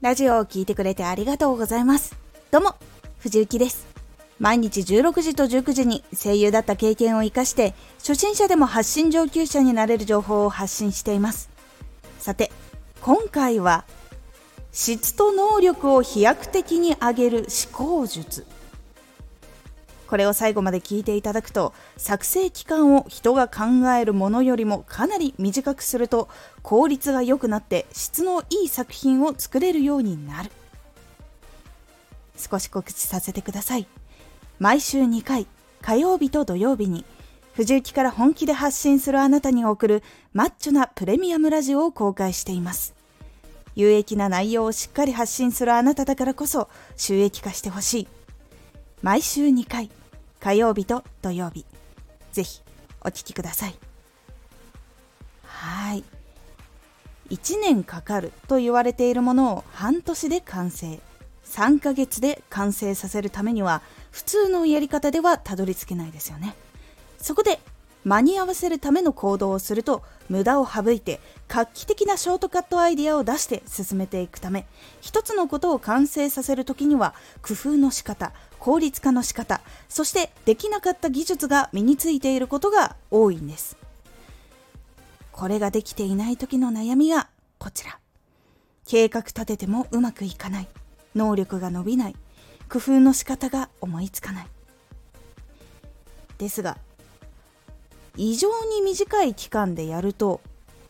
ラジオを聴いてくれてありがとうございます。どうも、藤幸です。毎日16時と19時に声優だった経験を活かして、初心者でも発信上級者になれる情報を発信しています。さて、今回は、質と能力を飛躍的に上げる思考術これを最後まで聞いていただくと作成期間を人が考えるものよりもかなり短くすると効率が良くなって質のいい作品を作れるようになる。少し告知させてください。毎週2回火曜日と土曜日に藤雪から本気で発信するあなたに送るマッチョなプレミアムラジオを公開しています。有益な内容をしっかり発信するあなただからこそ収益化してほしい。毎週2回火曜日と土曜日。ぜひお聴きください。はい。1年かかると言われているものを半年で完成。3ヶ月で完成させるためには普通のやり方ではたどり着けないですよね。そこで間に合わせるための行動をすると無駄を省いて画期的なショートカットアイデアを出して進めていくため一つのことを完成させる時には工夫の仕方効率化の仕方そしてできなかった技術が身についていることが多いんです。これができていない時の悩みがこちら。計画立ててもうまくいかない。能力が伸びない。工夫の仕方が思いつかない。ですが異常に短い期間でやると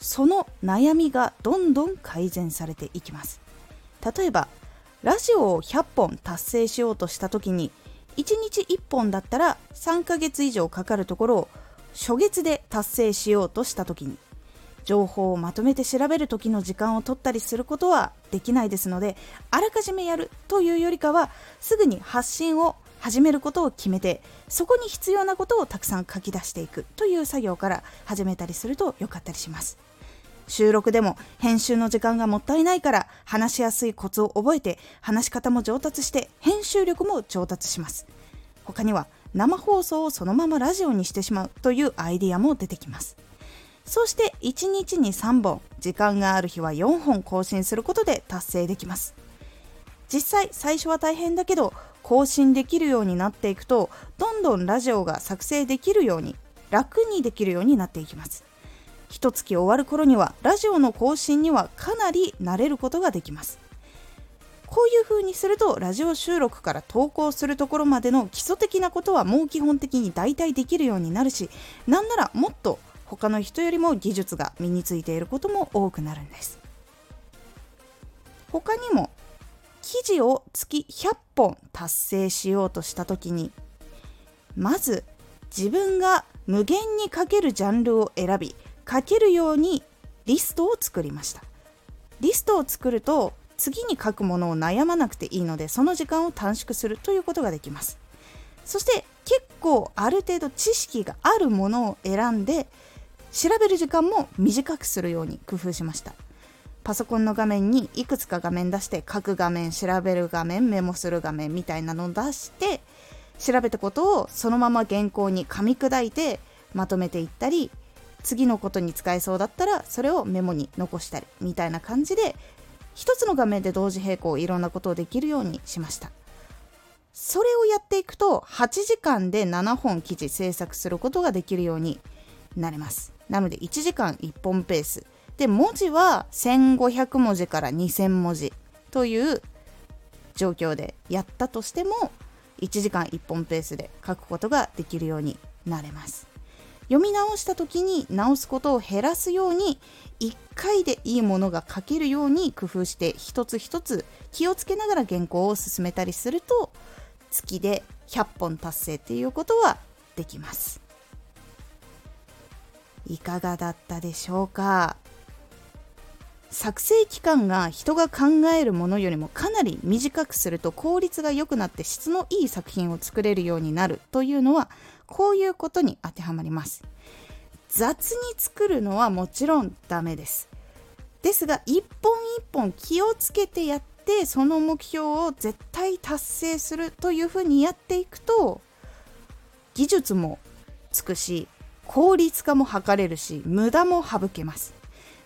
その悩みがどんどん改善されていきます。例えばラジオを100本達成しようとした時に1日1本だったら3ヶ月以上かかるところを初月で達成しようとした時に情報をまとめて調べる時の時間を取ったりすることはできないですのであらかじめやるというよりかはすぐに発信を始めることを決めてそこに必要なことをたくさん書き出していくという作業から始めたりすると良かったりします。収録でも編集の時間がもったいないから話しやすいコツを覚えて話し方も上達して編集力も上達します。他には生放送をそのままラジオにしてしまうというアイディアも出てきます。そして1日に3本時間がある日は4本更新することで達成できます。実際最初は大変だけど更新できるようになっていくとどんどんラジオが作成できるように楽にできるようになっていきます。一月終わる頃にはラジオの更新にはかなり慣れることができます。こういう風にするとラジオ収録から投稿するところまでの基礎的なことはもう基本的に大体できるようになるしなんならもっと他の人よりも技術が身についていることも多くなるんです。他にも記事を月100本達成しようとした時にまず自分が無限に書けるジャンルを選び書けるようにリストを作りました。リストを作ると次に書くものを悩まなくていいのでその時間を短縮するということができます。そして結構ある程度知識があるものを選んで調べる時間も短くするように工夫しました。パソコンの画面にいくつか画面出して書く画面調べる画面メモする画面みたいなのを出して調べたことをそのまま原稿に噛み砕いてまとめていったり次のことに使えそうだったらそれをメモに残したりみたいな感じで一つの画面で同時並行いろんなことをできるようにしました。それをやっていくと8時間で7本記事制作することができるようになります。なので1時間1本ペース。で文字は1500文字から2000文字という状況でやったとしても1時間1本ペースで書くことができるようになれます。読み直した時に直すことを減らすように1回でいいものが書けるように工夫して一つ一つ気をつけながら原稿を進めたりすると月で100本達成っていうことはできます。いかがだったでしょうか？作成期間が人が考えるものよりもかなり短くすると効率が良くなって質のいい作品を作れるようになるというのはこういうことに当てはまります。雑に作るのはもちろんダメです。ですが一本一本気をつけてやってその目標を絶対達成するというふうにやっていくと技術もつくし効率化も図れるし無駄も省けます。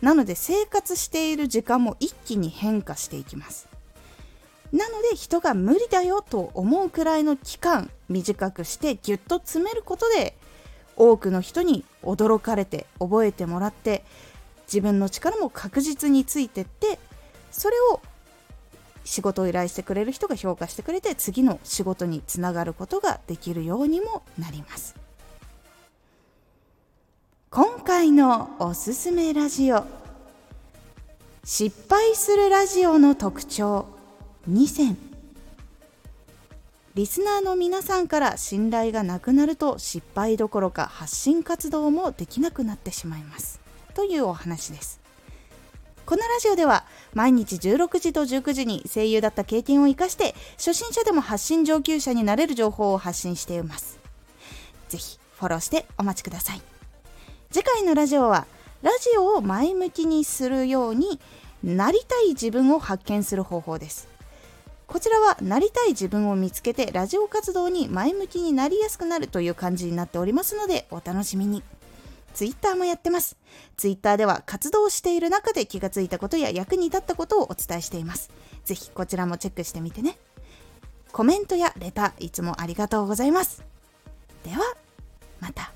なので生活している時間も一気に変化していきます。なので人が無理だよと思うくらいの期間短くしてぎゅっと詰めることで多くの人に驚かれて覚えてもらって自分の力も確実についてってそれを仕事を依頼してくれる人が評価してくれて次の仕事につながることができるようにもなります。回のおすすめラジオ。失敗するラジオの特徴。2選。リスナーの皆さんから信頼がなくなると失敗どころか発信活動もできなくなってしまいます。というお話です。このラジオでは毎日16時と19時に声優だった経験を生かして初心者でも発信上級者になれる情報を発信しています。ぜひフォローしてお待ちください。次回のラジオはラジオを前向きにするようになりたい自分を発見する方法ですこちらはなりたい自分を見つけてラジオ活動に前向きになりやすくなるという感じになっておりますのでお楽しみに。ツイッターもやってます。ツイッターでは活動している中で気がついたことや役に立ったことをお伝えしています。ぜひこちらもチェックしてみてね。コメントやレターいつもありがとうございます。では、また。